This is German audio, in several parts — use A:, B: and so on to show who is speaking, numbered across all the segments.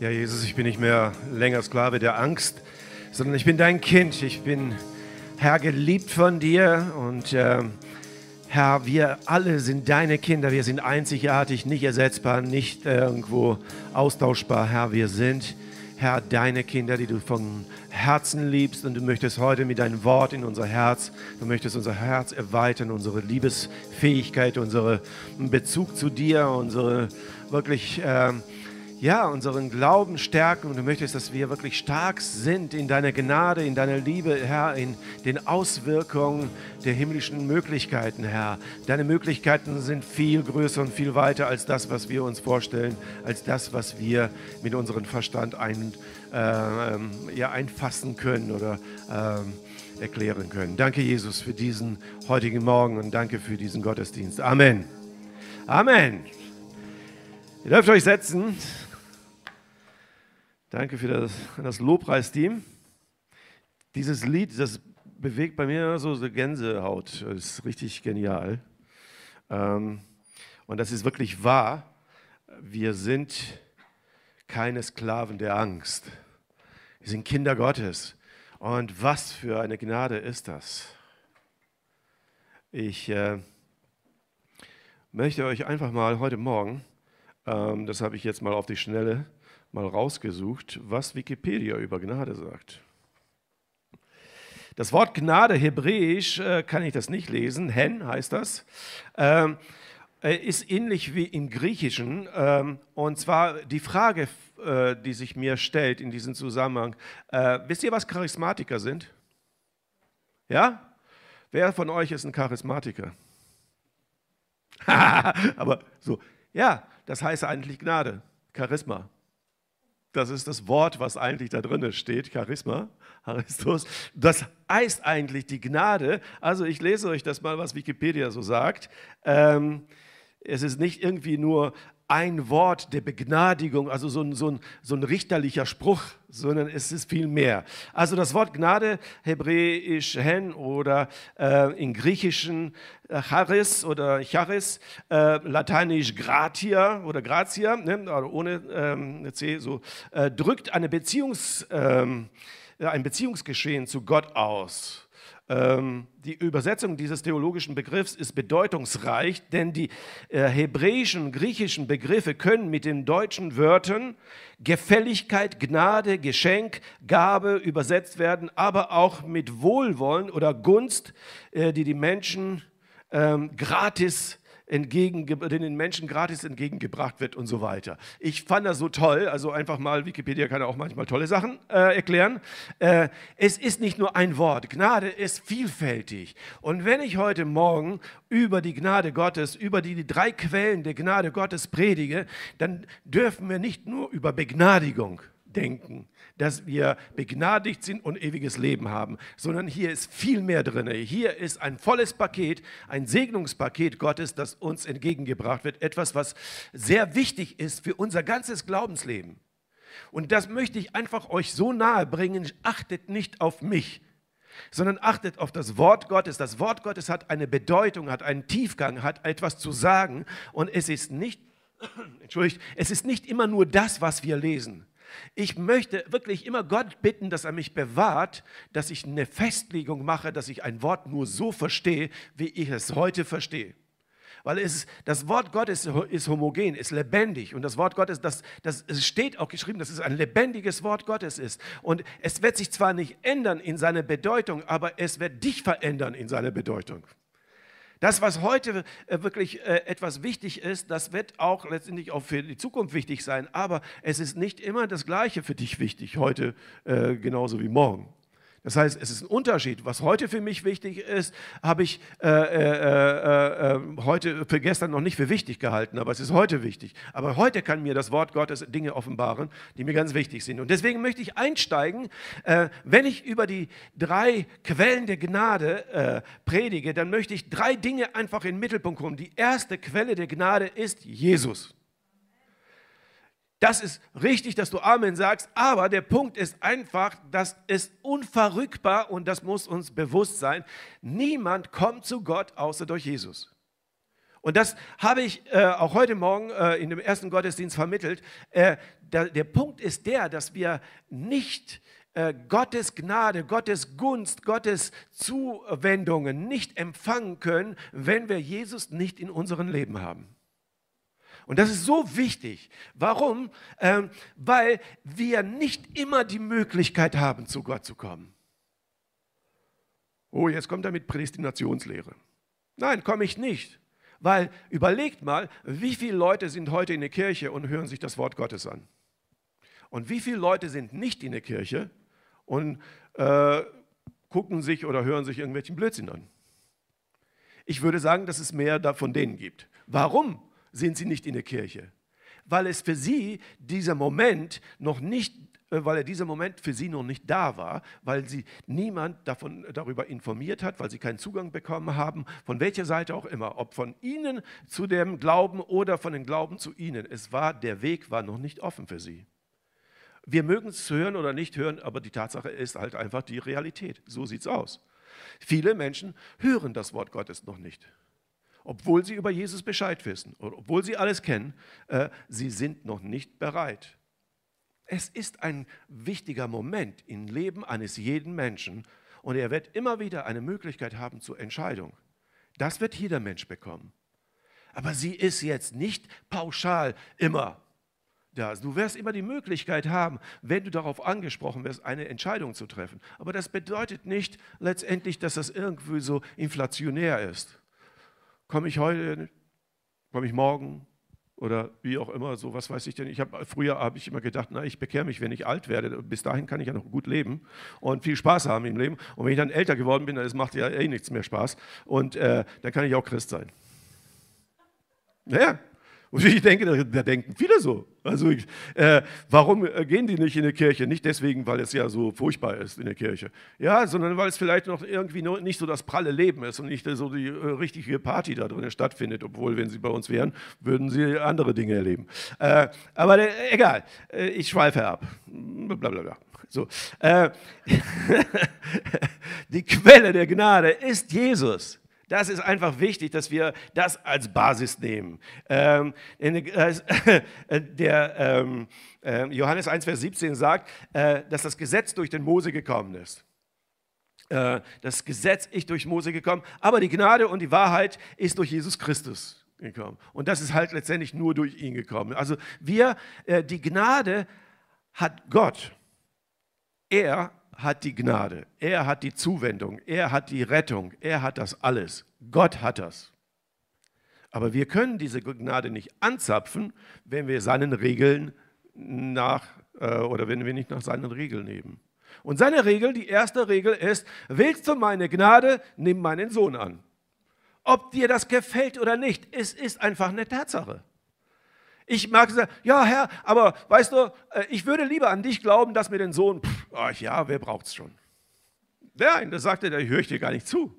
A: Ja, Jesus, ich bin nicht mehr länger Sklave der Angst, sondern ich bin dein Kind. Ich bin, Herr, geliebt von dir und äh, Herr, wir alle sind deine Kinder. Wir sind einzigartig, nicht ersetzbar, nicht irgendwo austauschbar. Herr, wir sind, Herr, deine Kinder, die du von Herzen liebst und du möchtest heute mit deinem Wort in unser Herz, du möchtest unser Herz erweitern, unsere Liebesfähigkeit, unseren Bezug zu dir, unsere wirklich... Äh, ja, unseren Glauben stärken und du möchtest, dass wir wirklich stark sind in deiner Gnade, in deiner Liebe, Herr, in den Auswirkungen der himmlischen Möglichkeiten, Herr. Deine Möglichkeiten sind viel größer und viel weiter als das, was wir uns vorstellen, als das, was wir mit unserem Verstand ein, äh, ja, einfassen können oder äh, erklären können. Danke, Jesus, für diesen heutigen Morgen und danke für diesen Gottesdienst. Amen. Amen. Ihr dürft euch setzen. Danke für das, das Lobpreisteam. Dieses Lied, das bewegt bei mir so eine Gänsehaut. Das ist richtig genial. Ähm, und das ist wirklich wahr. Wir sind keine Sklaven der Angst. Wir sind Kinder Gottes. Und was für eine Gnade ist das? Ich äh, möchte euch einfach mal heute Morgen, ähm, das habe ich jetzt mal auf die Schnelle, mal rausgesucht, was Wikipedia über Gnade sagt. Das Wort Gnade, hebräisch, äh, kann ich das nicht lesen, hen heißt das, ähm, äh, ist ähnlich wie im Griechischen. Ähm, und zwar die Frage, äh, die sich mir stellt in diesem Zusammenhang, wisst ihr, was Charismatiker sind? Ja? Wer von euch ist ein Charismatiker? Aber so, ja, das heißt eigentlich Gnade, Charisma. Das ist das Wort, was eigentlich da drin steht, Charisma, Charistos. Das heißt eigentlich die Gnade. Also ich lese euch das mal, was Wikipedia so sagt. Ähm, es ist nicht irgendwie nur ein Wort der Begnadigung, also so ein, so, ein, so ein richterlicher Spruch, sondern es ist viel mehr. Also das Wort Gnade, hebräisch hen oder äh, in griechischen äh, charis oder charis, äh, lateinisch gratia oder gratia, ne, also ohne ähm, C, so, äh, drückt eine Beziehungs, ähm, ein Beziehungsgeschehen zu Gott aus. Ähm, die Übersetzung dieses theologischen Begriffs ist bedeutungsreich, denn die äh, hebräischen, griechischen Begriffe können mit den deutschen Wörtern Gefälligkeit, Gnade, Geschenk, Gabe übersetzt werden, aber auch mit Wohlwollen oder Gunst, äh, die die Menschen ähm, gratis entgegen, den Menschen gratis entgegengebracht wird und so weiter. Ich fand das so toll, also einfach mal, Wikipedia kann auch manchmal tolle Sachen äh, erklären. Äh, es ist nicht nur ein Wort, Gnade ist vielfältig. Und wenn ich heute Morgen über die Gnade Gottes, über die, die drei Quellen der Gnade Gottes predige, dann dürfen wir nicht nur über Begnadigung denken, dass wir begnadigt sind und ewiges Leben haben, sondern hier ist viel mehr drin. Hier ist ein volles Paket, ein Segnungspaket Gottes, das uns entgegengebracht wird. Etwas, was sehr wichtig ist für unser ganzes Glaubensleben. Und das möchte ich einfach euch so nahe bringen. Achtet nicht auf mich, sondern achtet auf das Wort Gottes. Das Wort Gottes hat eine Bedeutung, hat einen Tiefgang, hat etwas zu sagen. Und es ist nicht, entschuldigt, es ist nicht immer nur das, was wir lesen. Ich möchte wirklich immer Gott bitten, dass er mich bewahrt, dass ich eine Festlegung mache, dass ich ein Wort nur so verstehe, wie ich es heute verstehe. Weil es, das Wort Gottes ist homogen, ist lebendig. Und das Wort Gottes, das, das es steht auch geschrieben, dass es ein lebendiges Wort Gottes ist. Und es wird sich zwar nicht ändern in seiner Bedeutung, aber es wird dich verändern in seiner Bedeutung. Das, was heute äh, wirklich äh, etwas wichtig ist, das wird auch letztendlich auch für die Zukunft wichtig sein. Aber es ist nicht immer das Gleiche für dich wichtig, heute äh, genauso wie morgen. Das heißt, es ist ein Unterschied. Was heute für mich wichtig ist, habe ich äh, äh, äh, heute für gestern noch nicht für wichtig gehalten, aber es ist heute wichtig. Aber heute kann mir das Wort Gottes Dinge offenbaren, die mir ganz wichtig sind. Und deswegen möchte ich einsteigen, wenn ich über die drei Quellen der Gnade predige, dann möchte ich drei Dinge einfach in den Mittelpunkt kommen. Die erste Quelle der Gnade ist Jesus. Das ist richtig, dass du Amen sagst, aber der Punkt ist einfach, das ist unverrückbar und das muss uns bewusst sein. Niemand kommt zu Gott außer durch Jesus. Und das habe ich äh, auch heute Morgen äh, in dem ersten Gottesdienst vermittelt. Äh, da, der Punkt ist der, dass wir nicht äh, Gottes Gnade, Gottes Gunst, Gottes Zuwendungen nicht empfangen können, wenn wir Jesus nicht in unserem Leben haben. Und das ist so wichtig. Warum? Ähm, weil wir nicht immer die Möglichkeit haben, zu Gott zu kommen. Oh, jetzt kommt er mit Prädestinationslehre. Nein, komme ich nicht. Weil überlegt mal, wie viele Leute sind heute in der Kirche und hören sich das Wort Gottes an? Und wie viele Leute sind nicht in der Kirche und äh, gucken sich oder hören sich irgendwelchen Blödsinn an? Ich würde sagen, dass es mehr von denen gibt. Warum sind sie nicht in der Kirche? Weil es für sie dieser Moment noch nicht äh, weil er dieser Moment für sie noch nicht da war, weil sie niemand davon, darüber informiert hat, weil sie keinen Zugang bekommen haben, von welcher Seite auch immer, ob von ihnen zu dem Glauben oder von dem Glauben zu ihnen. Es war, der Weg war noch nicht offen für sie. Wir mögen es hören oder nicht hören, aber die Tatsache ist halt einfach die Realität. So sieht es aus. Viele Menschen hören das Wort Gottes noch nicht. Obwohl sie über Jesus Bescheid wissen, obwohl sie alles kennen, äh, sie sind noch nicht bereit. Es ist ein wichtiger Moment im Leben eines jeden Menschen und er wird immer wieder eine Möglichkeit haben zur Entscheidung. Das wird jeder Mensch bekommen. Aber sie ist jetzt nicht pauschal immer da. Du wirst immer die Möglichkeit haben, wenn du darauf angesprochen wirst, eine Entscheidung zu treffen. Aber das bedeutet nicht letztendlich, dass das irgendwie so inflationär ist. Komme ich heute, komme ich morgen, oder wie auch immer, so was weiß ich denn. Ich habe früher habe ich immer gedacht, na, ich bekehre mich, wenn ich alt werde. Bis dahin kann ich ja noch gut leben und viel Spaß haben im Leben. Und wenn ich dann älter geworden bin, dann macht ja eh nichts mehr Spaß. Und äh, dann kann ich auch Christ sein. Naja, und ich denke, da, denken viele so. Also ich, äh, warum äh, gehen die nicht in die Kirche? Nicht deswegen, weil es ja so furchtbar ist in der Kirche. Ja, sondern weil es vielleicht noch irgendwie nicht so das pralle Leben ist und nicht so die äh, richtige Party da drin stattfindet. Obwohl, wenn sie bei uns wären, würden sie andere Dinge erleben. Äh, aber äh, egal, äh, ich schweife ab. Blablabla. So, die Quelle der Gnade ist Jesus. Das ist einfach wichtig, dass wir das als Basis nehmen. Ähm, äh, der, ähm, äh, Johannes 1, Vers 17 sagt, äh, dass das Gesetz durch den Mose gekommen ist. Äh, das Gesetz ist durch Mose gekommen, aber die Gnade und die Wahrheit ist durch Jesus Christus gekommen. Und das ist halt letztendlich nur durch ihn gekommen. Also wir, äh, die Gnade hat Gott. Er hat die Gnade, er hat die Zuwendung, er hat die Rettung, er hat das alles. Gott hat das. Aber wir können diese Gnade nicht anzapfen, wenn wir seinen Regeln nach äh, oder wenn wir nicht nach seinen Regeln nehmen. Und seine Regel, die erste Regel ist, willst du meine Gnade, nimm meinen Sohn an. Ob dir das gefällt oder nicht, es ist einfach eine Tatsache. Ich mag sagen, ja Herr, aber weißt du, äh, ich würde lieber an dich glauben, dass mir den Sohn, pff, ach ja, wer braucht es schon? Nein, da sagte er, höre ich dir gar nicht zu.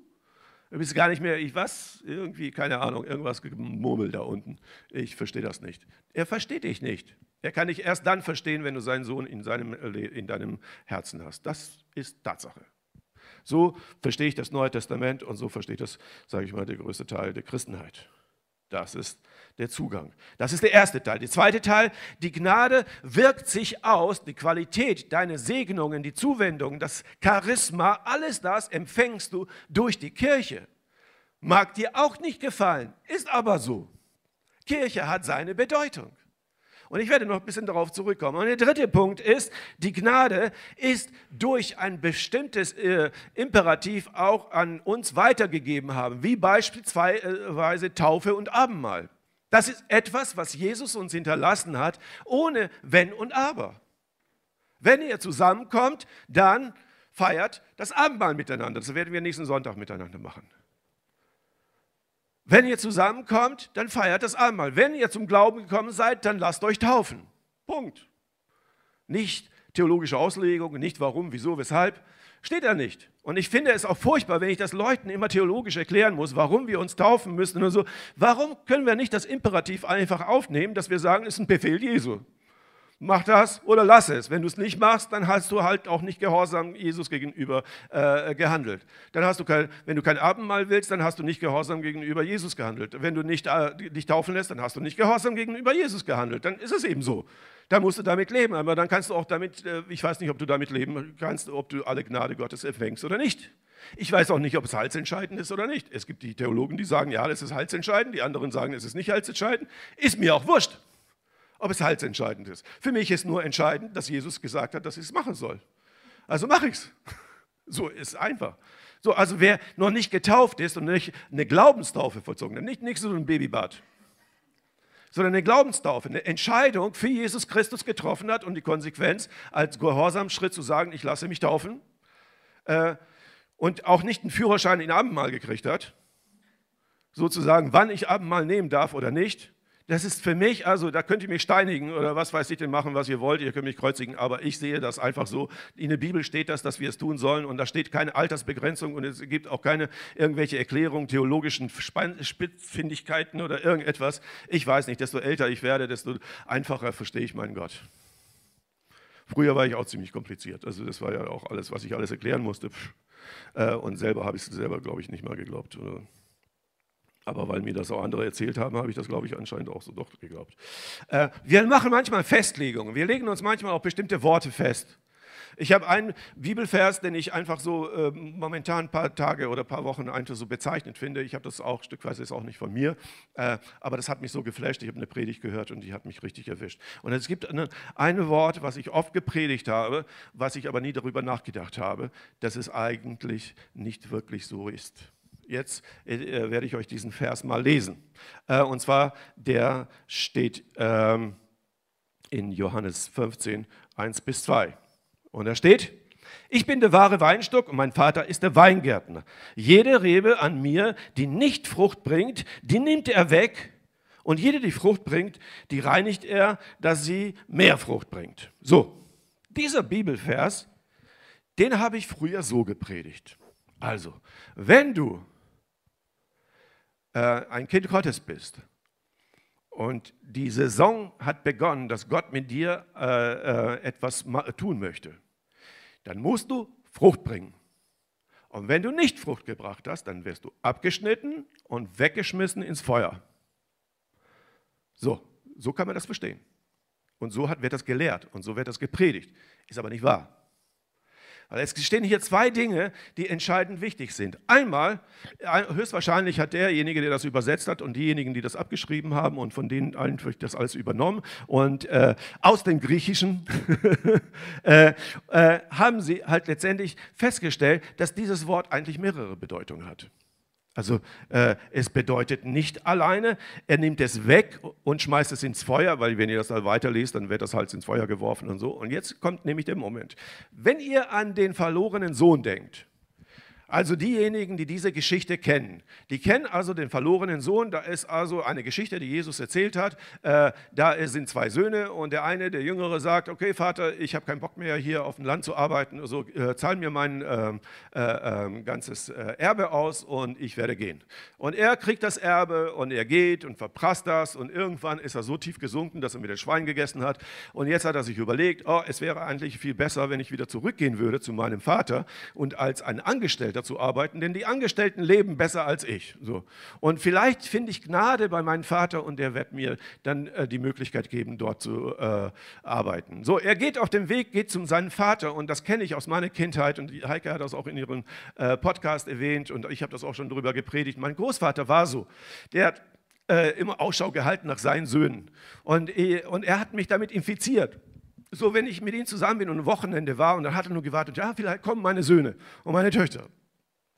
A: Du bist gar nicht mehr, ich was, irgendwie, keine Ahnung, irgendwas gemurmelt da unten. Ich verstehe das nicht. Er versteht dich nicht. Er kann dich erst dann verstehen, wenn du seinen Sohn in, seinem, in deinem Herzen hast. Das ist Tatsache. So verstehe ich das Neue Testament und so verstehe ich das, sage ich mal, der größte Teil der Christenheit. Das ist der Zugang. Das ist der erste Teil. Der zweite Teil, die Gnade wirkt sich aus, die Qualität, deine Segnungen, die Zuwendung, das Charisma, alles das empfängst du durch die Kirche. Mag dir auch nicht gefallen, ist aber so. Kirche hat seine Bedeutung. Und ich werde noch ein bisschen darauf zurückkommen. Und der dritte Punkt ist, die Gnade ist durch ein bestimmtes äh, Imperativ auch an uns weitergegeben haben, wie beispielsweise Taufe und Abendmahl. Das ist etwas, was Jesus uns hinterlassen hat, ohne Wenn und Aber. Wenn ihr zusammenkommt, dann feiert das Abendmahl miteinander. Das werden wir nächsten Sonntag miteinander machen. Wenn ihr zusammenkommt, dann feiert das Abendmahl. Wenn ihr zum Glauben gekommen seid, dann lasst euch taufen. Punkt. Nicht theologische Auslegung, nicht warum, wieso, weshalb. Steht da nicht. Und ich finde es auch furchtbar, wenn ich das Leuten immer theologisch erklären muss, warum wir uns taufen müssen und so. Warum können wir nicht das Imperativ einfach aufnehmen, dass wir sagen, es ist ein Befehl Jesu? Mach das oder lass es. Wenn du es nicht machst, dann hast du halt auch nicht gehorsam Jesus gegenüber äh, gehandelt. Dann hast du kein, wenn du kein Abendmahl willst, dann hast du nicht gehorsam gegenüber Jesus gehandelt. Wenn du nicht äh, dich taufen lässt, dann hast du nicht gehorsam gegenüber Jesus gehandelt. Dann ist es eben so. Da musst du damit leben. Aber dann kannst du auch damit, äh, ich weiß nicht, ob du damit leben kannst, ob du alle Gnade Gottes empfängst oder nicht. Ich weiß auch nicht, ob es heilsentscheidend ist oder nicht. Es gibt die Theologen, die sagen, ja, das ist heilsentscheidend. Die anderen sagen, es ist nicht heilsentscheidend. Ist mir auch wurscht ob es heilsentscheidend ist. Für mich ist nur entscheidend, dass Jesus gesagt hat, dass ich es machen soll. Also mache ich es. So ist einfach. So, also wer noch nicht getauft ist und nicht eine Glaubenstaufe vollzogen hat, nicht, nicht so ein Babybad, sondern eine Glaubenstaufe, eine Entscheidung für Jesus Christus getroffen hat und die Konsequenz als Gehorsamschritt zu sagen, ich lasse mich taufen äh, und auch nicht einen Führerschein in Abendmahl gekriegt hat, sozusagen, wann ich Abendmahl nehmen darf oder nicht, das ist für mich, also da könnt ihr mich steinigen oder was weiß ich denn machen, was ihr wollt, ihr könnt mich kreuzigen, aber ich sehe das einfach so. In der Bibel steht das, dass wir es tun sollen und da steht keine Altersbegrenzung und es gibt auch keine irgendwelche Erklärungen, theologischen Spitzfindigkeiten oder irgendetwas. Ich weiß nicht, desto älter ich werde, desto einfacher verstehe ich meinen Gott. Früher war ich auch ziemlich kompliziert, also das war ja auch alles, was ich alles erklären musste. Äh, und selber habe ich es selber, glaube ich, nicht mal geglaubt. Oder? Aber weil mir das auch andere erzählt haben, habe ich das, glaube ich, anscheinend auch so doch geglaubt. Äh, wir machen manchmal Festlegungen. Wir legen uns manchmal auch bestimmte Worte fest. Ich habe einen Bibelvers, den ich einfach so äh, momentan ein paar Tage oder ein paar Wochen einfach so bezeichnet finde. Ich habe das auch, stückweise ist auch nicht von mir, äh, aber das hat mich so geflasht. Ich habe eine Predigt gehört und die hat mich richtig erwischt. Und es gibt eine, ein Wort, was ich oft gepredigt habe, was ich aber nie darüber nachgedacht habe, dass es eigentlich nicht wirklich so ist jetzt äh, werde ich euch diesen Vers mal lesen. Äh, und zwar, der steht ähm, in Johannes 15, 1 bis 2. Und da steht, ich bin der wahre Weinstock und mein Vater ist der Weingärtner. Jede Rebe an mir, die nicht Frucht bringt, die nimmt er weg. Und jede, die Frucht bringt, die reinigt er, dass sie mehr Frucht bringt. So, dieser Bibelvers, den habe ich früher so gepredigt. Also, wenn du äh, ein Kind Gottes bist und die Saison hat begonnen, dass Gott mit dir äh, äh, etwas tun möchte, dann musst du Frucht bringen. Und wenn du nicht Frucht gebracht hast, dann wirst du abgeschnitten und weggeschmissen ins Feuer. So, so kann man das verstehen. Und so wird das gelehrt und so wird das gepredigt. Ist aber nicht wahr. Weil es stehen hier zwei Dinge, die entscheidend wichtig sind. Einmal, höchstwahrscheinlich hat derjenige, der das übersetzt hat und diejenigen, die das abgeschrieben haben und von denen einfach das alles übernommen und äh, aus dem Griechischen äh, äh, haben sie halt letztendlich festgestellt, dass dieses Wort eigentlich mehrere Bedeutungen hat. Also äh, es bedeutet nicht alleine, er nimmt es weg und schmeißt es ins Feuer, weil wenn ihr das dann weiterlest, dann wird das halt ins Feuer geworfen und so. Und jetzt kommt nämlich der Moment. Wenn ihr an den verlorenen Sohn denkt, also diejenigen, die diese Geschichte kennen, die kennen also den verlorenen Sohn. Da ist also eine Geschichte, die Jesus erzählt hat. Äh, da sind zwei Söhne und der eine, der Jüngere, sagt: Okay, Vater, ich habe keinen Bock mehr hier auf dem Land zu arbeiten. Also äh, zahl mir mein ähm, äh, ähm, ganzes äh, Erbe aus und ich werde gehen. Und er kriegt das Erbe und er geht und verprasst das und irgendwann ist er so tief gesunken, dass er mit dem Schwein gegessen hat. Und jetzt hat er sich überlegt: Oh, es wäre eigentlich viel besser, wenn ich wieder zurückgehen würde zu meinem Vater und als ein Angestellter zu arbeiten, denn die Angestellten leben besser als ich. So. Und vielleicht finde ich Gnade bei meinem Vater und der wird mir dann äh, die Möglichkeit geben, dort zu äh, arbeiten. So, er geht auf dem Weg, geht zu seinem Vater und das kenne ich aus meiner Kindheit und Heike hat das auch in ihrem äh, Podcast erwähnt und ich habe das auch schon darüber gepredigt. Mein Großvater war so. Der hat äh, immer Ausschau gehalten nach seinen Söhnen und, äh, und er hat mich damit infiziert so wenn ich mit ihm zusammen bin und ein Wochenende war und dann hat er nur gewartet, ja, vielleicht kommen meine Söhne und meine Töchter.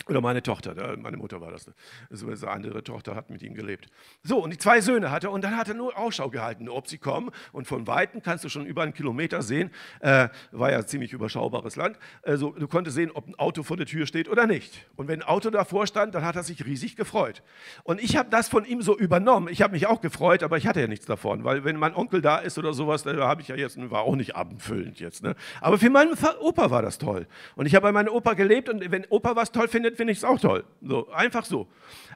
A: Oder meine Tochter, meine Mutter war das. Also eine andere Tochter hat mit ihm gelebt. So, und die zwei Söhne hatte er und dann hat er nur Ausschau gehalten, ob sie kommen. Und von Weitem kannst du schon über einen Kilometer sehen, äh, war ja ziemlich überschaubares Land, also du konntest sehen, ob ein Auto vor der Tür steht oder nicht. Und wenn ein Auto davor stand, dann hat er sich riesig gefreut. Und ich habe das von ihm so übernommen. Ich habe mich auch gefreut, aber ich hatte ja nichts davon, weil wenn mein Onkel da ist oder sowas, da habe ich ja jetzt, war auch nicht abendfüllend jetzt. Ne? Aber für meinen Opa war das toll. Und ich habe bei meinem Opa gelebt und wenn Opa was toll findet, findet, finde ich es auch toll. So, einfach so.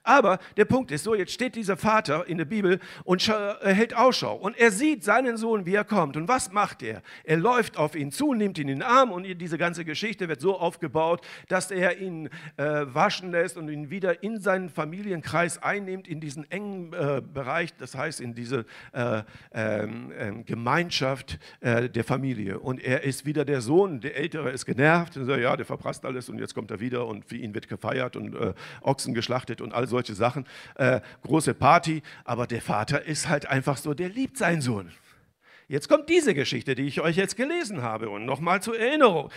A: Aber der Punkt ist so, jetzt steht dieser Vater in der Bibel und hält Ausschau und er sieht seinen Sohn, wie er kommt. Und was macht er? Er läuft auf ihn zu, nimmt ihn in den Arm und diese ganze Geschichte wird so aufgebaut, dass er ihn äh, waschen lässt und ihn wieder in seinen Familienkreis einnimmt, in diesen engen äh, Bereich, das heißt in diese äh, ähm, ähm, Gemeinschaft äh, der Familie. Und er ist wieder der Sohn, der Ältere ist genervt, und sagt, ja, der verprasst alles und jetzt kommt er wieder und für ihn wird gefeiert und äh, Ochsen geschlachtet und all so solche Sachen, äh, große Party, aber der Vater ist halt einfach so, der liebt seinen Sohn. Jetzt kommt diese Geschichte, die ich euch jetzt gelesen habe und nochmal zur Erinnerung.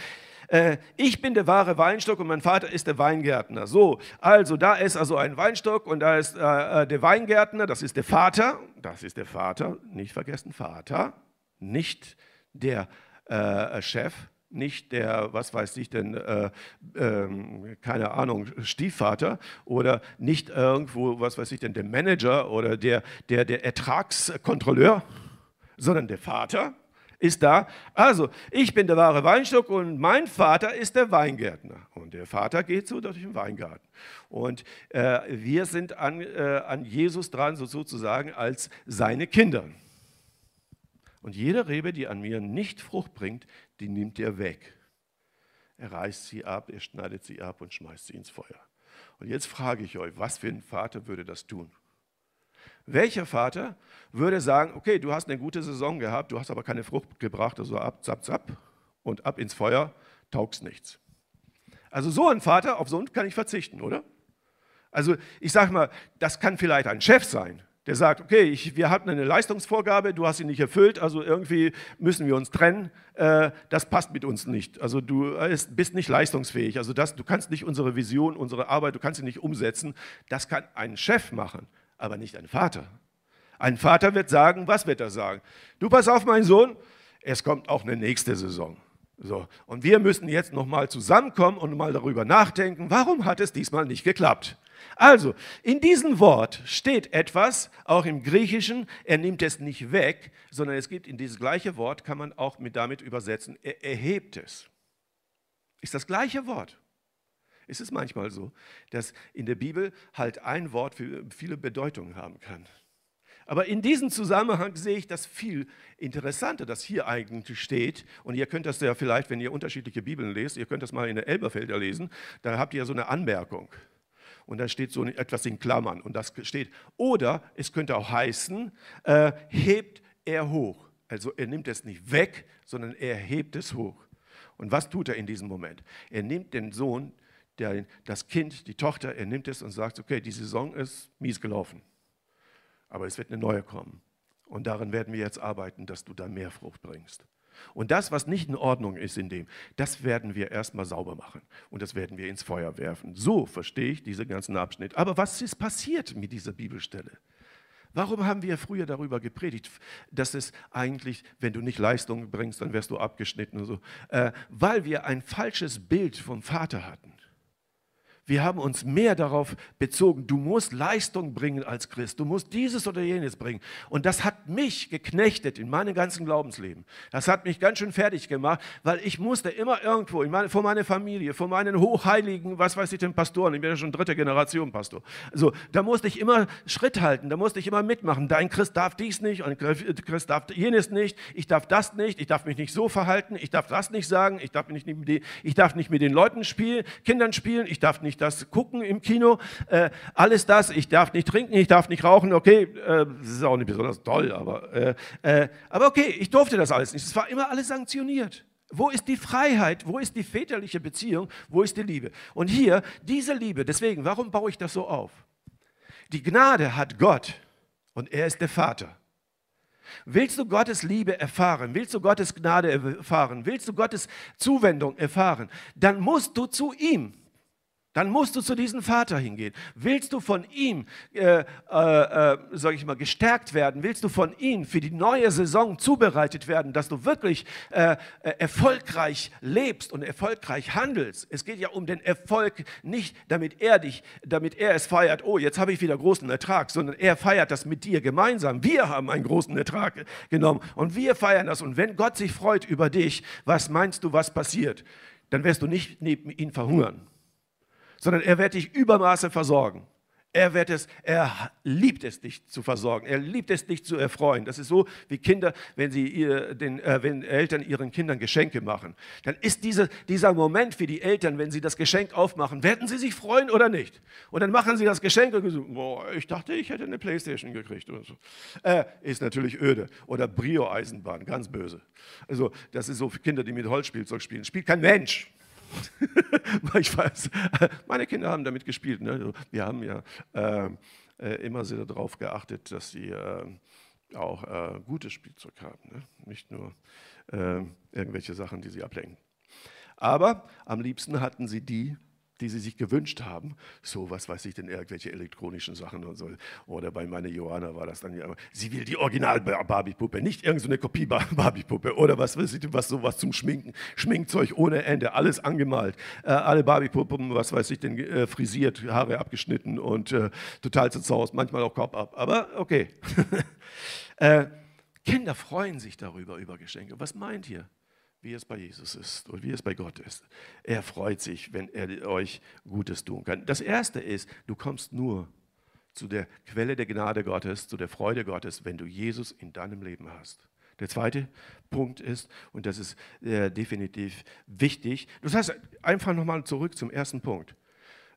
A: Äh, ich bin der wahre Weinstock und mein Vater ist der Weingärtner. So, also da ist also ein Weinstock und da ist äh, äh der Weingärtner, das ist der Vater, das ist der Vater, nicht vergessen, Vater, nicht der äh, Chef, nicht der, was weiß ich denn, äh, äh, keine Ahnung, Stiefvater oder nicht irgendwo, was weiß ich denn, der Manager oder der, der, der Ertragskontrolleur, sondern der Vater ist da. Also, ich bin der wahre Weinstock und mein Vater ist der Weingärtner. Und der Vater geht so durch den Weingarten. Und äh, wir sind an, äh, an Jesus dran, so sozusagen als seine Kinder. Und jede Rebe, die an mir nicht Frucht bringt, die nimmt er weg. Er reißt sie ab, er schneidet sie ab und schmeißt sie ins Feuer. Und jetzt frage ich euch, was für ein Vater würde das tun? Welcher Vater würde sagen, okay, du hast eine gute Saison gehabt, du hast aber keine Frucht gebracht, also ab, zap, zap und ab ins Feuer, taugst nichts. Also so ein Vater, auf so einen kann ich verzichten, oder? Also ich sage mal, das kann vielleicht ein Chef sein, der sagt, okay, ich, wir hatten eine Leistungsvorgabe, du hast sie nicht erfüllt, also irgendwie müssen wir uns trennen, äh, das passt mit uns nicht. Also du bist nicht leistungsfähig, also das, du kannst nicht unsere Vision, unsere Arbeit, du kannst sie nicht umsetzen. Das kann ein Chef machen, aber nicht ein Vater. Ein Vater wird sagen, was wird er sagen? Du pass auf, mein Sohn, es kommt auch eine nächste Saison. So, und wir müssen jetzt nochmal zusammenkommen und mal darüber nachdenken, warum hat es diesmal nicht geklappt? Also, in diesem Wort steht etwas, auch im Griechischen, er nimmt es nicht weg, sondern es gibt in dieses gleiche Wort, kann man auch mit damit übersetzen, er erhebt es. Ist das gleiche Wort. Ist es manchmal so, dass in der Bibel halt ein Wort viele Bedeutungen haben kann. Aber in diesem Zusammenhang sehe ich das viel interessanter, das hier eigentlich steht. Und ihr könnt das ja vielleicht, wenn ihr unterschiedliche Bibeln lest, ihr könnt das mal in der Elberfelder lesen, da habt ihr ja so eine Anmerkung und da steht so etwas in Klammern und das steht. Oder es könnte auch heißen, äh, hebt er hoch. Also er nimmt es nicht weg, sondern er hebt es hoch. Und was tut er in diesem Moment? Er nimmt den Sohn, der, das Kind, die Tochter, er nimmt es und sagt, okay, die Saison ist mies gelaufen, aber es wird eine neue kommen. Und darin werden wir jetzt arbeiten, dass du da mehr Frucht bringst. Und das, was nicht in Ordnung ist in dem, das werden wir erstmal sauber machen und das werden wir ins Feuer werfen. So verstehe ich diesen ganzen Abschnitt. Aber was ist passiert mit dieser Bibelstelle? Warum haben wir früher darüber gepredigt, dass es eigentlich, wenn du nicht Leistung bringst, dann wirst du abgeschnitten und so? Äh, weil wir ein falsches Bild vom Vater hatten. Wir haben uns mehr darauf bezogen, du musst Leistung bringen als Christ, du musst dieses oder jenes bringen. Und das hat mich geknechtet in meinem ganzen Glaubensleben. Das hat mich ganz schön fertig gemacht, weil ich musste immer irgendwo, meine, vor meiner Familie, vor meinen hochheiligen, was weiß ich denn, Pastoren, ich bin ja schon dritte Generation Pastor. So, da musste ich immer Schritt halten, da musste ich immer mitmachen. Dein Christ darf dies nicht und Christ darf jenes nicht, ich darf das nicht, ich darf mich nicht so verhalten, ich darf das nicht sagen, ich darf nicht, ich darf nicht mit den Leuten spielen, Kindern spielen, ich darf nicht das gucken im Kino, äh, alles das, ich darf nicht trinken, ich darf nicht rauchen, okay, äh, das ist auch nicht besonders toll, aber, äh, äh, aber okay, ich durfte das alles nicht. Es war immer alles sanktioniert. Wo ist die Freiheit? Wo ist die väterliche Beziehung? Wo ist die Liebe? Und hier, diese Liebe, deswegen, warum baue ich das so auf? Die Gnade hat Gott und er ist der Vater. Willst du Gottes Liebe erfahren? Willst du Gottes Gnade erfahren? Willst du Gottes Zuwendung erfahren? Dann musst du zu ihm. Dann musst du zu diesem Vater hingehen. Willst du von ihm, äh, äh, äh, sage ich mal, gestärkt werden? Willst du von ihm für die neue Saison zubereitet werden, dass du wirklich äh, äh, erfolgreich lebst und erfolgreich handelst? Es geht ja um den Erfolg nicht, damit er dich, damit er es feiert. Oh, jetzt habe ich wieder großen Ertrag, sondern er feiert das mit dir gemeinsam. Wir haben einen großen Ertrag genommen und wir feiern das. Und wenn Gott sich freut über dich, was meinst du, was passiert? Dann wirst du nicht neben ihm verhungern sondern er wird dich übermaße versorgen. Er, wird es, er liebt es, dich zu versorgen. Er liebt es, dich zu erfreuen. Das ist so wie Kinder, wenn, sie ihr, den, äh, wenn Eltern ihren Kindern Geschenke machen. Dann ist diese, dieser Moment für die Eltern, wenn sie das Geschenk aufmachen, werden sie sich freuen oder nicht? Und dann machen sie das Geschenk und sagen, boah, ich dachte, ich hätte eine Playstation gekriegt. Oder so. Äh, ist natürlich öde. Oder Brio-Eisenbahn, ganz böse. Also das ist so für Kinder, die mit Holzspielzeug spielen. Spielt kein Mensch. ich weiß, meine Kinder haben damit gespielt. Ne? Wir haben ja äh, äh, immer sehr darauf geachtet, dass sie äh, auch äh, gutes Spielzeug haben, ne? nicht nur äh, irgendwelche Sachen, die sie ablenken. Aber am liebsten hatten sie die, die sie sich gewünscht haben. So, was weiß ich denn, irgendwelche elektronischen Sachen und so. Oder bei meiner Johanna war das dann ja, sie will die Original-Barbie-Puppe, nicht irgendeine Kopie-Barbie-Puppe. Oder was weiß ich, was sowas zum Schminken. Schminkzeug ohne Ende, alles angemalt. Äh, alle Barbie-Puppen, was weiß ich denn, äh, frisiert, Haare abgeschnitten und äh, total zerzaust, manchmal auch Kopf ab. Aber okay. Äh, Kinder freuen sich darüber, über Geschenke. Was meint ihr? Wie es bei Jesus ist und wie es bei Gott ist. Er freut sich, wenn er euch Gutes tun kann. Das Erste ist, du kommst nur zu der Quelle der Gnade Gottes, zu der Freude Gottes, wenn du Jesus in deinem Leben hast. Der zweite Punkt ist, und das ist äh, definitiv wichtig, das heißt einfach nochmal zurück zum ersten Punkt,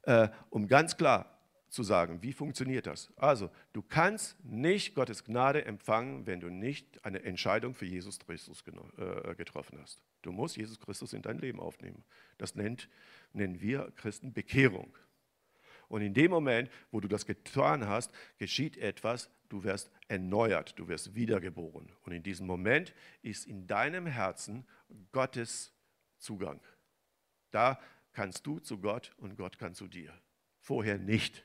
A: äh, um ganz klar zu sagen. Wie funktioniert das? Also, du kannst nicht Gottes Gnade empfangen, wenn du nicht eine Entscheidung für Jesus Christus äh, getroffen hast. Du musst Jesus Christus in dein Leben aufnehmen. Das nennt, nennen wir Christen Bekehrung. Und in dem Moment, wo du das getan hast, geschieht etwas, du wirst erneuert, du wirst wiedergeboren. Und in diesem Moment ist in deinem Herzen Gottes Zugang. Da kannst du zu Gott und Gott kann zu dir. Vorher nicht.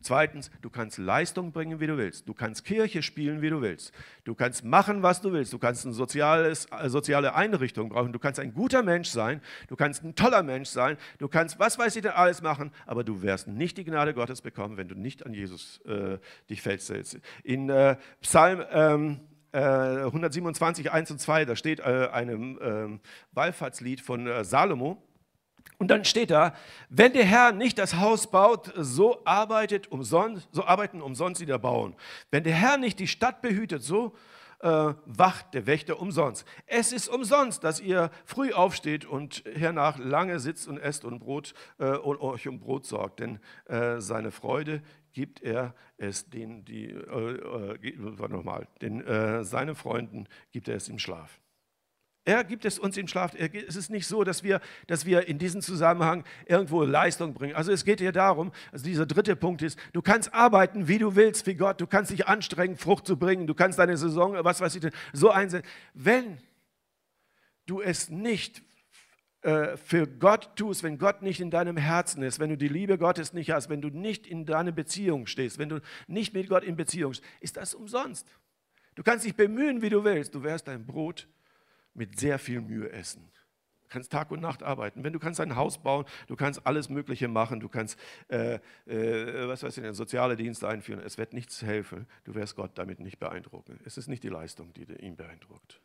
A: Zweitens, du kannst Leistung bringen, wie du willst. Du kannst Kirche spielen, wie du willst. Du kannst machen, was du willst. Du kannst eine soziales, äh, soziale Einrichtung brauchen. Du kannst ein guter Mensch sein. Du kannst ein toller Mensch sein. Du kannst, was weiß ich denn alles machen. Aber du wirst nicht die Gnade Gottes bekommen, wenn du nicht an Jesus äh, dich feststellst. In äh, Psalm ähm, 127, äh, 1 und 2, da steht äh, ein ähm, Wallfahrtslied von äh, Salomo. Und dann steht da, wenn der Herr nicht das Haus baut, so, arbeitet umsonst, so arbeiten umsonst die da bauen. Wenn der Herr nicht die Stadt behütet, so äh, wacht der Wächter umsonst. Es ist umsonst, dass ihr früh aufsteht und hernach lange sitzt und esst und, Brot, äh, und euch um Brot sorgt. Denn äh, seine Freude gibt er es den, die, äh, äh, nochmal, den, äh, seine Freunden gibt er es im Schlaf. Er gibt es uns im Schlaf. Es ist nicht so, dass wir, dass wir in diesem Zusammenhang irgendwo Leistung bringen. Also es geht hier darum, also dieser dritte Punkt ist, du kannst arbeiten, wie du willst für Gott. Du kannst dich anstrengen, Frucht zu bringen. Du kannst deine Saison, was weiß ich, so einsetzen. Wenn du es nicht äh, für Gott tust, wenn Gott nicht in deinem Herzen ist, wenn du die Liebe Gottes nicht hast, wenn du nicht in deine Beziehung stehst, wenn du nicht mit Gott in Beziehung stehst, ist das umsonst. Du kannst dich bemühen, wie du willst. Du wirst dein Brot mit sehr viel Mühe essen. Du kannst Tag und Nacht arbeiten. Wenn du kannst ein Haus bauen, du kannst alles Mögliche machen, du kannst, äh, äh, was weiß ich, denn, soziale Dienste einführen. Es wird nichts helfen. Du wirst Gott damit nicht beeindrucken. Es ist nicht die Leistung, die ihn beeindruckt.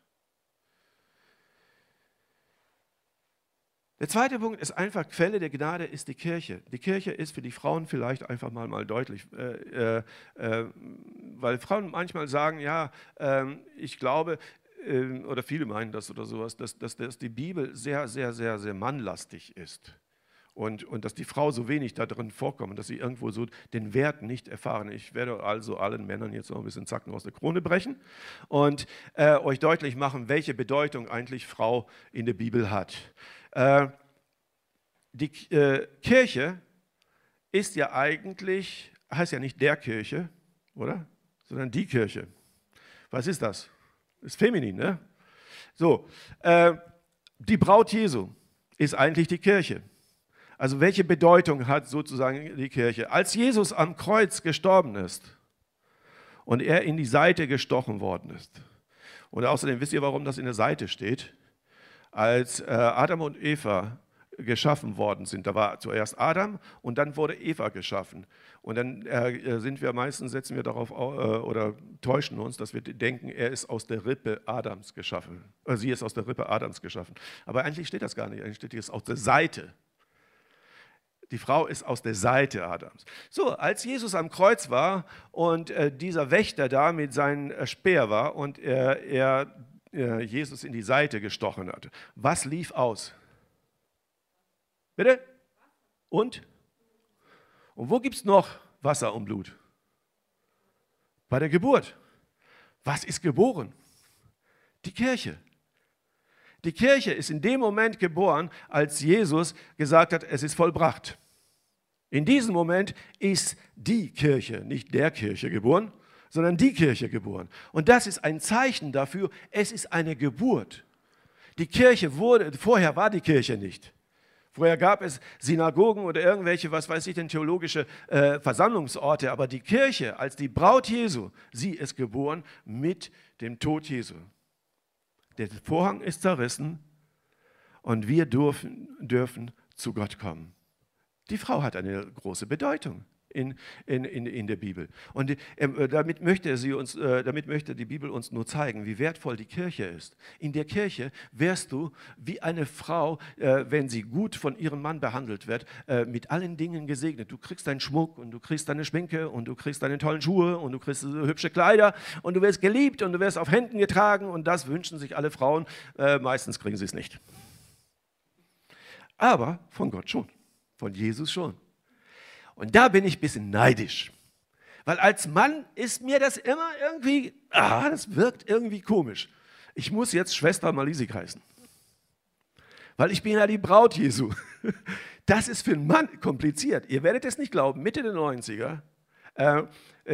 A: Der zweite Punkt ist einfach, Quelle der Gnade ist die Kirche. Die Kirche ist für die Frauen vielleicht einfach mal, mal deutlich, äh, äh, äh weil Frauen manchmal sagen, ja, ähm, ich glaube, oder viele meinen das oder sowas, dass, dass, dass die Bibel sehr, sehr, sehr, sehr mannlastig ist. Und, und dass die Frau so wenig da drin vorkommt, dass sie irgendwo so den Wert nicht erfahren. Ich werde also allen Männern jetzt noch ein bisschen Zacken aus der Krone brechen und äh, euch deutlich machen, welche Bedeutung eigentlich Frau in der Bibel hat. Äh, die äh, Kirche ist ja eigentlich, heißt ja nicht der Kirche, oder? Sondern die Kirche. Was ist das? Ist feminin, ne? So, äh, die Braut Jesu ist eigentlich die Kirche. Also welche Bedeutung hat sozusagen die Kirche? Als Jesus am Kreuz gestorben ist und er in die Seite gestochen worden ist. Und außerdem wisst ihr, warum das in der Seite steht? Als äh, Adam und Eva geschaffen worden sind. Da war zuerst Adam und dann wurde Eva geschaffen. Und dann äh, sind wir meistens, setzen wir darauf äh, oder täuschen uns, dass wir denken, er ist aus der Rippe Adams geschaffen. Äh, sie ist aus der Rippe Adams geschaffen. Aber eigentlich steht das gar nicht. Eigentlich steht es aus der Seite. Die Frau ist aus der Seite Adams. So, als Jesus am Kreuz war und äh, dieser Wächter da mit seinem äh, Speer war und er, er äh, Jesus in die Seite gestochen hat, was lief aus? Bitte? Und? Und wo gibt es noch Wasser und Blut? Bei der Geburt. Was ist geboren? Die Kirche. Die Kirche ist in dem Moment geboren, als Jesus gesagt hat, es ist vollbracht. In diesem Moment ist die Kirche, nicht der Kirche geboren, sondern die Kirche geboren. Und das ist ein Zeichen dafür, es ist eine Geburt. Die Kirche wurde, vorher war die Kirche nicht. Vorher gab es Synagogen oder irgendwelche, was weiß ich denn, theologische äh, Versammlungsorte, aber die Kirche als die Braut Jesu, sie ist geboren mit dem Tod Jesu. Der Vorhang ist zerrissen und wir dürfen, dürfen zu Gott kommen. Die Frau hat eine große Bedeutung in, in, in, in der Bibel. Und äh, damit, möchte sie uns, äh, damit möchte die Bibel uns nur zeigen, wie wertvoll die Kirche ist. In der Kirche wärst du wie eine Frau, äh, wenn sie gut von ihrem Mann behandelt wird, äh, mit allen Dingen gesegnet. Du kriegst deinen Schmuck und du kriegst deine Schminke und du kriegst deine tollen Schuhe und du kriegst hübsche Kleider und du wirst geliebt und du wirst auf Händen getragen und das wünschen sich alle Frauen. Äh, meistens kriegen sie es nicht. Aber von Gott schon, von Jesus schon. Und da bin ich ein bisschen neidisch. Weil als Mann ist mir das immer irgendwie, ah, das wirkt irgendwie komisch. Ich muss jetzt Schwester Malisik heißen. Weil ich bin ja die Braut Jesu. Das ist für einen Mann kompliziert. Ihr werdet es nicht glauben, Mitte der 90er, äh,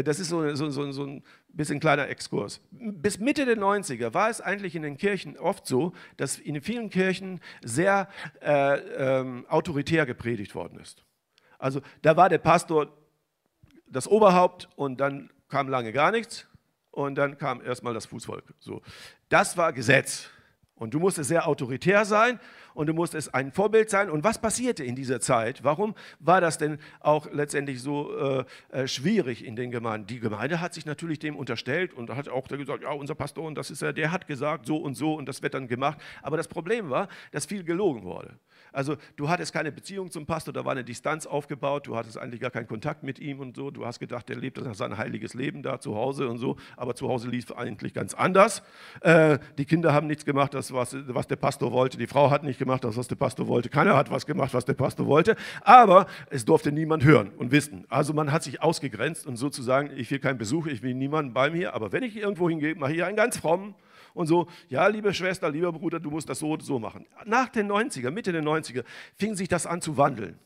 A: das ist so, so, so, so ein bisschen kleiner Exkurs. Bis Mitte der 90er war es eigentlich in den Kirchen oft so, dass in vielen Kirchen sehr äh, ähm, autoritär gepredigt worden ist. Also da war der Pastor das Oberhaupt und dann kam lange gar nichts und dann kam erstmal das Fußvolk. So. Das war Gesetz. Und du musstest sehr autoritär sein und du musstest ein Vorbild sein. Und was passierte in dieser Zeit? Warum war das denn auch letztendlich so äh, äh, schwierig in den Gemeinden? Die Gemeinde hat sich natürlich dem unterstellt und hat auch gesagt, ja, unser Pastor, und das ist er, der hat gesagt so und so und das wird dann gemacht. Aber das Problem war, dass viel gelogen wurde. Also du hattest keine Beziehung zum Pastor, da war eine Distanz aufgebaut, du hattest eigentlich gar keinen Kontakt mit ihm und so. Du hast gedacht, der lebt sein heiliges Leben da zu Hause und so, aber zu Hause lief eigentlich ganz anders. Äh, die Kinder haben nichts gemacht, das was, was der Pastor wollte. Die Frau hat nicht gemacht, das was der Pastor wollte. Keiner hat was gemacht, was der Pastor wollte. Aber es durfte niemand hören und wissen. Also man hat sich ausgegrenzt und sozusagen, ich will keinen Besuch, ich will niemanden bei mir, aber wenn ich irgendwo hingehe, mache ich einen ganz frommen und so, ja, liebe Schwester, lieber Bruder, du musst das so und so machen. Nach den 90er, Mitte der 90er, fing sich das an zu wandeln.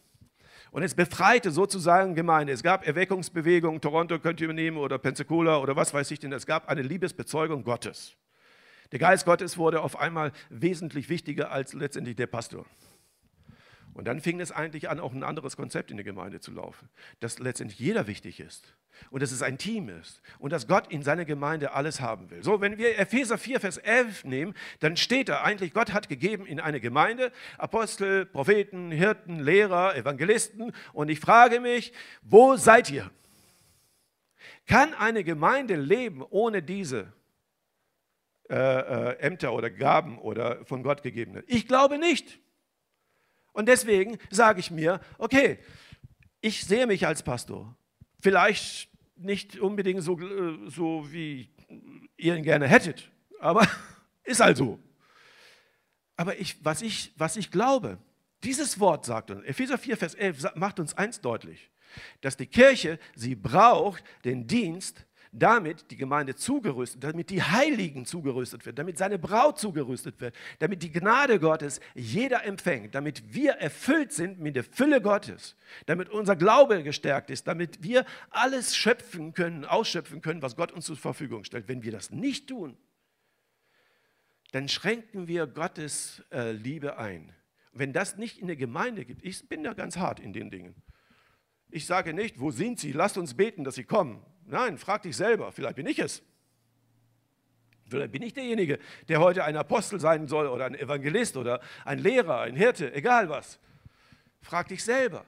A: Und es befreite sozusagen Gemeinde. Es gab Erweckungsbewegungen, Toronto könnt ihr übernehmen oder Pensacola oder was weiß ich denn. Es gab eine Liebesbezeugung Gottes. Der Geist Gottes wurde auf einmal wesentlich wichtiger als letztendlich der Pastor. Und dann fing es eigentlich an, auch ein anderes Konzept in der Gemeinde zu laufen, dass letztendlich jeder wichtig ist und dass es ein Team ist und dass Gott in seiner Gemeinde alles haben will. So, wenn wir Epheser 4, Vers 11 nehmen, dann steht da eigentlich, Gott hat gegeben in eine Gemeinde Apostel, Propheten, Hirten, Lehrer, Evangelisten und ich frage mich, wo seid ihr? Kann eine Gemeinde leben ohne diese äh, äh, Ämter oder Gaben oder von Gott gegebene? Ich glaube nicht. Und deswegen sage ich mir, okay, ich sehe mich als Pastor. Vielleicht nicht unbedingt so, äh, so wie ihr ihn gerne hättet, aber ist halt so. Aber ich, was, ich, was ich glaube, dieses Wort sagt uns, Epheser 4, Vers 11 macht uns eins deutlich, dass die Kirche, sie braucht den Dienst damit die Gemeinde zugerüstet, damit die Heiligen zugerüstet wird, damit seine Braut zugerüstet wird, damit die Gnade Gottes jeder empfängt, damit wir erfüllt sind mit der Fülle Gottes, damit unser Glaube gestärkt ist, damit wir alles schöpfen können, ausschöpfen können, was Gott uns zur Verfügung stellt. Wenn wir das nicht tun, dann schränken wir Gottes äh, Liebe ein. Wenn das nicht in der Gemeinde gibt, ich bin da ganz hart in den Dingen. Ich sage nicht, wo sind sie? Lasst uns beten, dass sie kommen. Nein, frag dich selber, vielleicht bin ich es. Vielleicht bin ich derjenige, der heute ein Apostel sein soll oder ein Evangelist oder ein Lehrer, ein Hirte, egal was. Frag dich selber.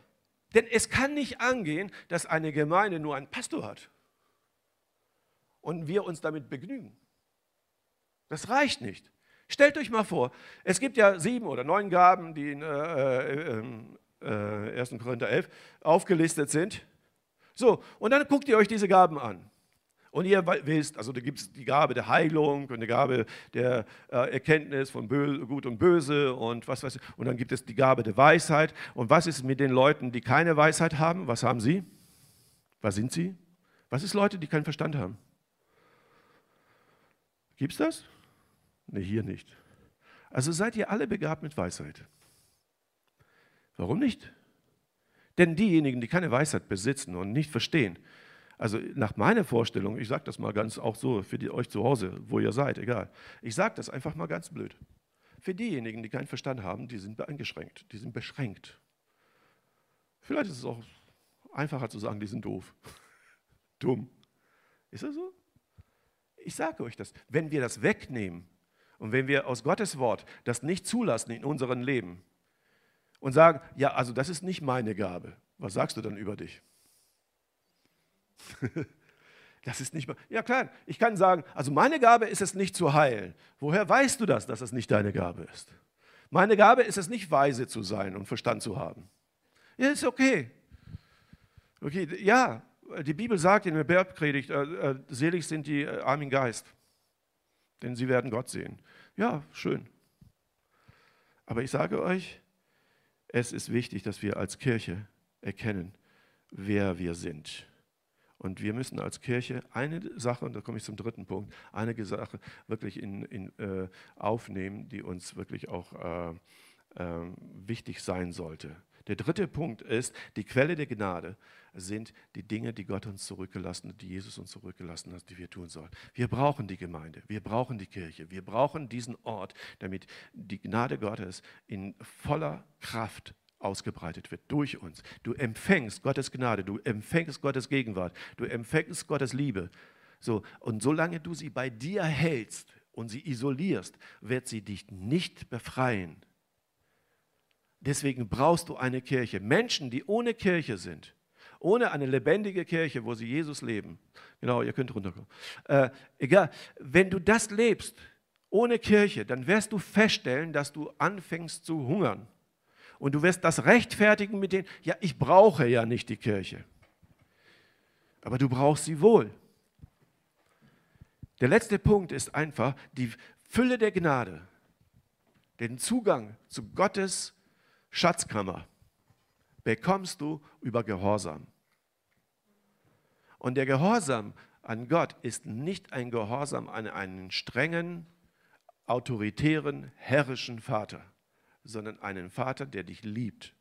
A: Denn es kann nicht angehen, dass eine Gemeinde nur einen Pastor hat und wir uns damit begnügen. Das reicht nicht. Stellt euch mal vor, es gibt ja sieben oder neun Gaben, die in äh, äh, äh, 1. Korinther 11 aufgelistet sind. So, und dann guckt ihr euch diese Gaben an. Und ihr wisst, also da gibt es die Gabe der Heilung und die Gabe der äh, Erkenntnis von Bö Gut und Böse und was weiß ich. Und dann gibt es die Gabe der Weisheit. Und was ist mit den Leuten, die keine Weisheit haben? Was haben sie? Was sind sie? Was ist Leute, die keinen Verstand haben? Gibt es das? Ne, hier nicht. Also seid ihr alle begabt mit Weisheit. Warum nicht? Denn diejenigen, die keine Weisheit besitzen und nicht verstehen, also nach meiner Vorstellung, ich sage das mal ganz auch so für die, euch zu Hause, wo ihr seid, egal. Ich sage das einfach mal ganz blöd. Für diejenigen, die keinen Verstand haben, die sind eingeschränkt, die sind beschränkt. Vielleicht ist es auch einfacher zu sagen, die sind doof. Dumm. Ist das so? Ich sage euch das. Wenn wir das wegnehmen und wenn wir aus Gottes Wort das nicht zulassen in unserem Leben und sagen, ja, also das ist nicht meine Gabe, was sagst du dann über dich? Das ist nicht. Ja, klar, ich kann sagen, also meine Gabe ist es nicht zu heilen. Woher weißt du das, dass es nicht deine Gabe ist? Meine Gabe ist es nicht, weise zu sein und Verstand zu haben. Ja, ist okay. Okay, ja, die Bibel sagt in der Bergpredigt, äh, äh, selig sind die äh, armen Geist, denn sie werden Gott sehen. Ja, schön. Aber ich sage euch, es ist wichtig, dass wir als Kirche erkennen, wer wir sind. Und wir müssen als Kirche eine Sache, und da komme ich zum dritten Punkt, eine Sache wirklich in, in, äh, aufnehmen, die uns wirklich auch äh, äh, wichtig sein sollte. Der dritte Punkt ist, die Quelle der Gnade sind die Dinge, die Gott uns zurückgelassen hat, die Jesus uns zurückgelassen hat, die wir tun sollen. Wir brauchen die Gemeinde, wir brauchen die Kirche, wir brauchen diesen Ort, damit die Gnade Gottes in voller Kraft ausgebreitet wird durch uns. Du empfängst Gottes Gnade, du empfängst Gottes Gegenwart, du empfängst Gottes Liebe. So, und solange du sie bei dir hältst und sie isolierst, wird sie dich nicht befreien. Deswegen brauchst du eine Kirche. Menschen, die ohne Kirche sind, ohne eine lebendige Kirche, wo sie Jesus leben. Genau, ihr könnt runterkommen. Äh, egal, wenn du das lebst, ohne Kirche, dann wirst du feststellen, dass du anfängst zu hungern. Und du wirst das rechtfertigen mit denen, ja, ich brauche ja nicht die Kirche. Aber du brauchst sie wohl. Der letzte Punkt ist einfach die Fülle der Gnade, den Zugang zu Gottes Schatzkammer bekommst du über Gehorsam. Und der Gehorsam an Gott ist nicht ein Gehorsam an einen strengen, autoritären, herrischen Vater sondern einen Vater, der dich liebt,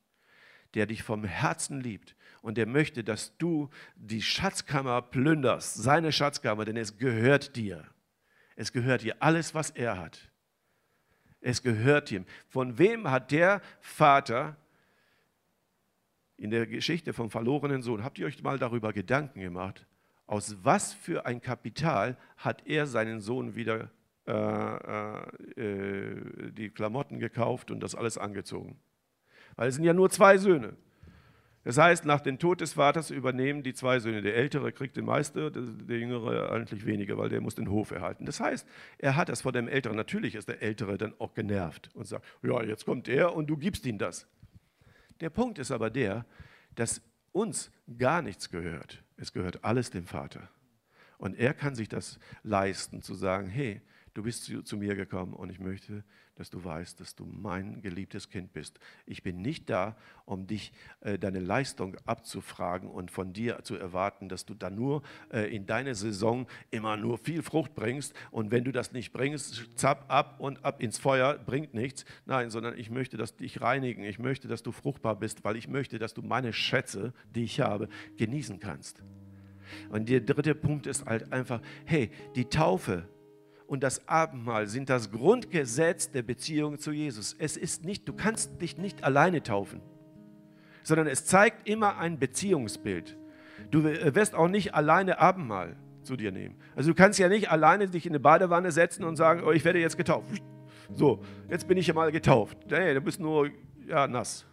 A: der dich vom Herzen liebt und der möchte, dass du die Schatzkammer plünderst, seine Schatzkammer, denn es gehört dir. Es gehört dir alles, was er hat. Es gehört ihm. Von wem hat der Vater in der Geschichte vom verlorenen Sohn, habt ihr euch mal darüber Gedanken gemacht, aus was für ein Kapital hat er seinen Sohn wieder äh, äh, die Klamotten gekauft und das alles angezogen. Weil es sind ja nur zwei Söhne. Das heißt, nach dem Tod des Vaters übernehmen die zwei Söhne. Der Ältere kriegt den meiste, der Jüngere eigentlich weniger, weil der muss den Hof erhalten. Das heißt, er hat das vor dem Älteren. Natürlich ist der Ältere dann auch genervt und sagt, ja, jetzt kommt er und du gibst ihm das. Der Punkt ist aber der, dass uns gar nichts gehört. Es gehört alles dem Vater. Und er kann sich das leisten, zu sagen, hey, Du bist zu, zu, mir gekommen und ich möchte, dass du weißt, dass du mein geliebtes Kind bist. Ich bin nicht da, um dich äh, deine Leistung abzufragen und von dir zu erwarten, dass du dann nur äh, in deine Saison immer nur viel Frucht bringst und wenn du das nicht bringst, zapp ab und ab ins Feuer, bringt nichts. Nein, sondern ich möchte, dass dich reinigen. Ich möchte, dass du fruchtbar bist, weil ich möchte, dass du meine Schätze, die ich habe, genießen kannst. Und der dritte Punkt ist halt einfach, hey, die Taufe und das Abendmahl sind das Grundgesetz der Beziehung zu Jesus. Es ist nicht, du kannst dich nicht alleine taufen, sondern es zeigt immer ein Beziehungsbild. Du wirst auch nicht alleine Abendmahl zu dir nehmen. Also du kannst ja nicht alleine dich in eine Badewanne setzen und sagen, oh, ich werde jetzt getauft. So, jetzt bin ich ja mal getauft. Nee, du bist nur ja, nass.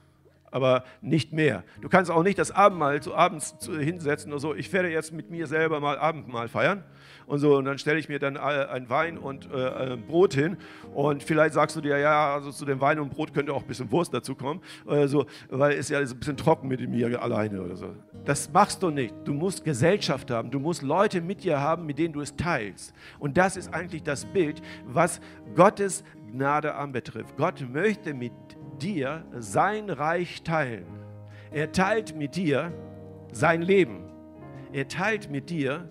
A: Aber nicht mehr. Du kannst auch nicht das Abendmahl zu abends hinsetzen oder so. Ich werde jetzt mit mir selber mal Abendmahl feiern und so und dann stelle ich mir dann ein Wein und äh, ein Brot hin und vielleicht sagst du dir, ja, also zu dem Wein und Brot könnte auch ein bisschen Wurst dazu kommen, äh, so, weil es ja ein bisschen trocken mit mir alleine oder so. Das machst du nicht. Du musst Gesellschaft haben, du musst Leute mit dir haben, mit denen du es teilst. Und das ist eigentlich das Bild, was Gottes Gnade anbetrifft. Gott möchte mit dir sein Reich teilen. Er teilt mit dir sein Leben. Er teilt mit dir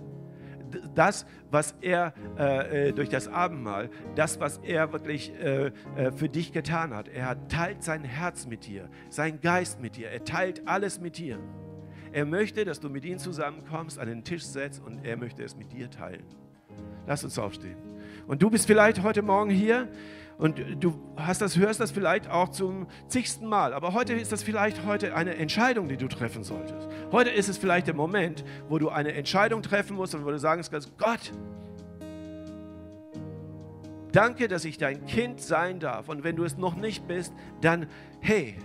A: das, was er äh, äh, durch das Abendmahl, das, was er wirklich äh, äh, für dich getan hat. Er teilt sein Herz mit dir, sein Geist mit dir. Er teilt alles mit dir. Er möchte, dass du mit ihm zusammenkommst, an den Tisch setzt und er möchte es mit dir teilen. Lass uns aufstehen. Und du bist vielleicht heute Morgen hier und du hast das, hörst das vielleicht auch zum zigsten Mal. Aber heute ist das vielleicht heute eine Entscheidung, die du treffen solltest. Heute ist es vielleicht der Moment, wo du eine Entscheidung treffen musst und wo du sagen kannst, Gott, danke, dass ich dein Kind sein darf. Und wenn du es noch nicht bist, dann, hey,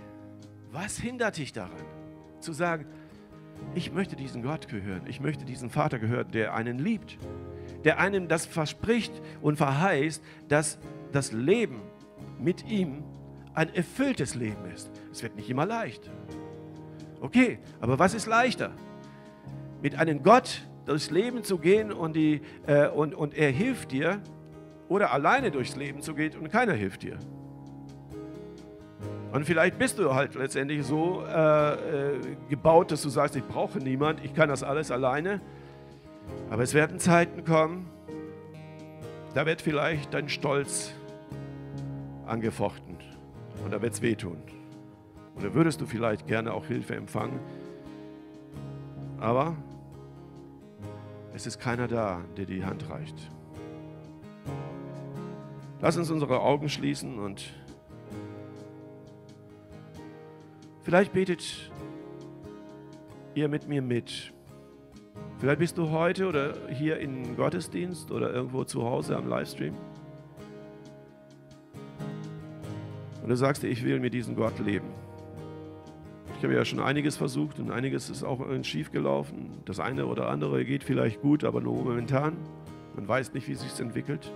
A: was hindert dich daran, zu sagen, ich möchte diesen Gott gehören, ich möchte diesen Vater gehören, der einen liebt, der einem das verspricht und verheißt, dass das Leben mit ihm ein erfülltes Leben ist. Es wird nicht immer leicht. Okay, aber was ist leichter? Mit einem Gott durchs Leben zu gehen und, die, äh, und, und er hilft dir oder alleine durchs Leben zu gehen und keiner hilft dir. Und vielleicht bist du halt letztendlich so äh, äh, gebaut, dass du sagst, ich brauche niemand, ich kann das alles alleine. Aber es werden Zeiten kommen, da wird vielleicht dein Stolz angefochten. Und da wird es wehtun. Da würdest du vielleicht gerne auch Hilfe empfangen. Aber es ist keiner da, der die Hand reicht. Lass uns unsere Augen schließen und vielleicht betet ihr mit mir mit. Vielleicht bist du heute oder hier im Gottesdienst oder irgendwo zu Hause am Livestream. Und du sagst dir, ich will mit diesem Gott leben. Ich habe ja schon einiges versucht und einiges ist auch schief gelaufen. Das eine oder andere geht vielleicht gut, aber nur momentan. Man weiß nicht, wie es sich entwickelt.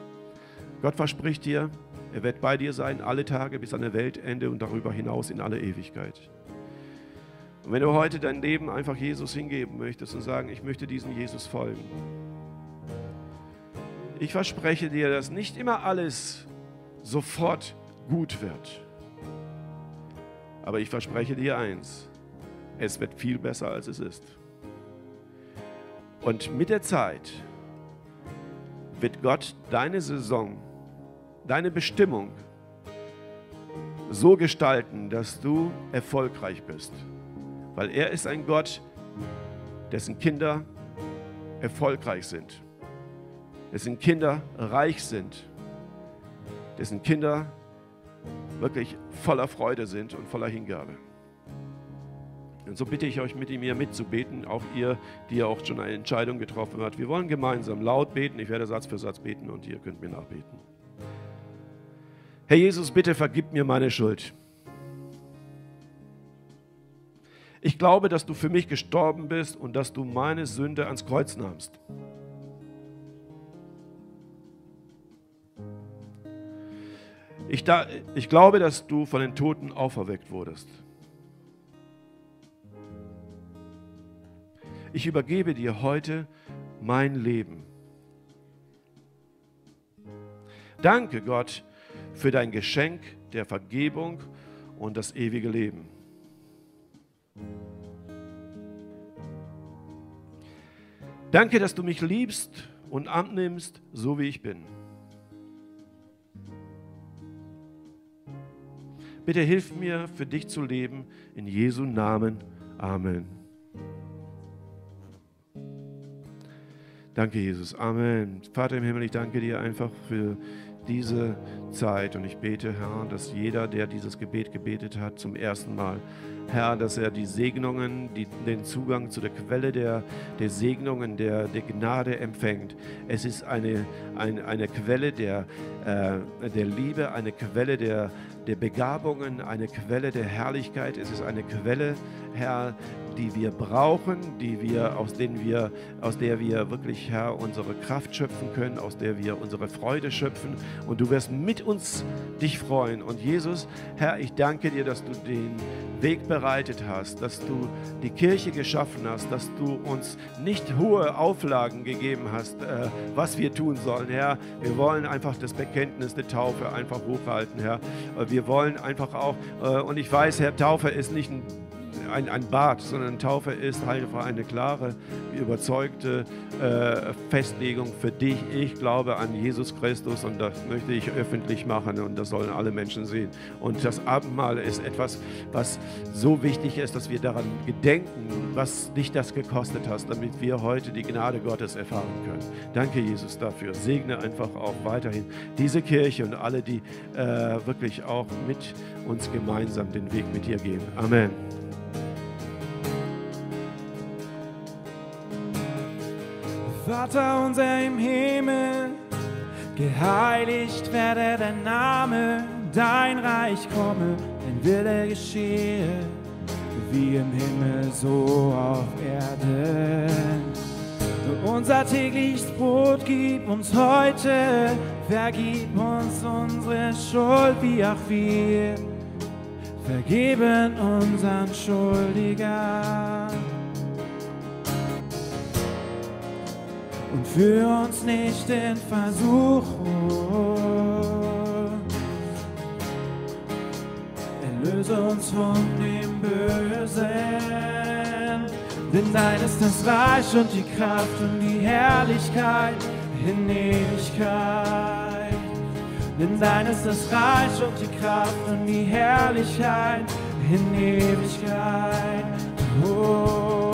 A: Gott verspricht dir, er wird bei dir sein, alle Tage bis an der Weltende und darüber hinaus in alle Ewigkeit. Und wenn du heute dein Leben einfach Jesus hingeben möchtest und sagen, ich möchte diesem Jesus folgen, ich verspreche dir, dass nicht immer alles sofort gut wird. Aber ich verspreche dir eins, es wird viel besser, als es ist. Und mit der Zeit wird Gott deine Saison, deine Bestimmung so gestalten, dass du erfolgreich bist. Weil er ist ein Gott, dessen Kinder erfolgreich sind, dessen Kinder reich sind, dessen Kinder wirklich voller Freude sind und voller Hingabe. Und so bitte ich euch, mit mir mitzubeten, auch ihr, die ja auch schon eine Entscheidung getroffen habt. Wir wollen gemeinsam laut beten. Ich werde Satz für Satz beten und ihr könnt mir nachbeten. Herr Jesus, bitte vergib mir meine Schuld. Ich glaube, dass du für mich gestorben bist und dass du meine Sünde ans Kreuz nahmst. Ich, da, ich glaube, dass du von den Toten auferweckt wurdest. Ich übergebe dir heute mein Leben. Danke Gott für dein Geschenk der Vergebung und das ewige Leben. Danke, dass du mich liebst und annimmst, so wie ich bin. Bitte hilf mir, für dich zu leben. In Jesu Namen. Amen. Danke, Jesus. Amen. Vater im Himmel, ich danke dir einfach für diese Zeit und ich bete, Herr, dass jeder, der dieses Gebet gebetet hat, zum ersten Mal, Herr, dass er die Segnungen, die, den Zugang zu der Quelle der, der Segnungen, der, der Gnade empfängt. Es ist eine, ein, eine Quelle der, äh, der Liebe, eine Quelle der, der Begabungen, eine Quelle der Herrlichkeit. Es ist eine Quelle, Herr, die wir brauchen, die wir, aus, denen wir, aus der wir wirklich, Herr, unsere Kraft schöpfen können, aus der wir unsere Freude schöpfen. Und du wirst mit uns dich freuen. Und Jesus, Herr, ich danke dir, dass du den Weg bereitet hast, dass du die Kirche geschaffen hast, dass du uns nicht hohe Auflagen gegeben hast, äh, was wir tun sollen, Herr. Wir wollen einfach das Bekenntnis der Taufe einfach hochhalten, Herr. Wir wollen einfach auch, äh, und ich weiß, Herr, Taufe ist nicht ein ein, ein Bad, sondern Taufe ist halt eine klare, überzeugte äh, Festlegung für dich. Ich glaube an Jesus Christus und das möchte ich öffentlich machen und das sollen alle Menschen sehen. Und das Abendmahl ist etwas, was so wichtig ist, dass wir daran gedenken, was dich das gekostet hast, damit wir heute die Gnade Gottes erfahren können. Danke, Jesus, dafür. Segne einfach auch weiterhin diese Kirche und alle, die äh, wirklich auch mit uns gemeinsam den Weg mit dir gehen. Amen.
B: Vater unser im Himmel, geheiligt werde dein Name, dein Reich komme, dein Wille geschehe, wie im Himmel so auf Erden. Unser tägliches Brot gib uns heute, vergib uns unsere Schuld, wie auch wir vergeben unseren Schuldigern führ uns nicht in Versuchung. Erlöse uns von dem Bösen, denn dein ist das Reich und die Kraft und die Herrlichkeit in Ewigkeit. Denn dein ist das Reich und die Kraft und die Herrlichkeit in Ewigkeit. Oh,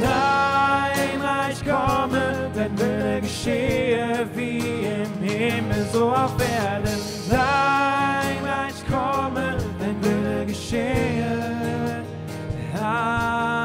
B: dein geschehe wie im Himmel, so auf Erden. Dein Reich komme, dein Wille geschehe. Amen.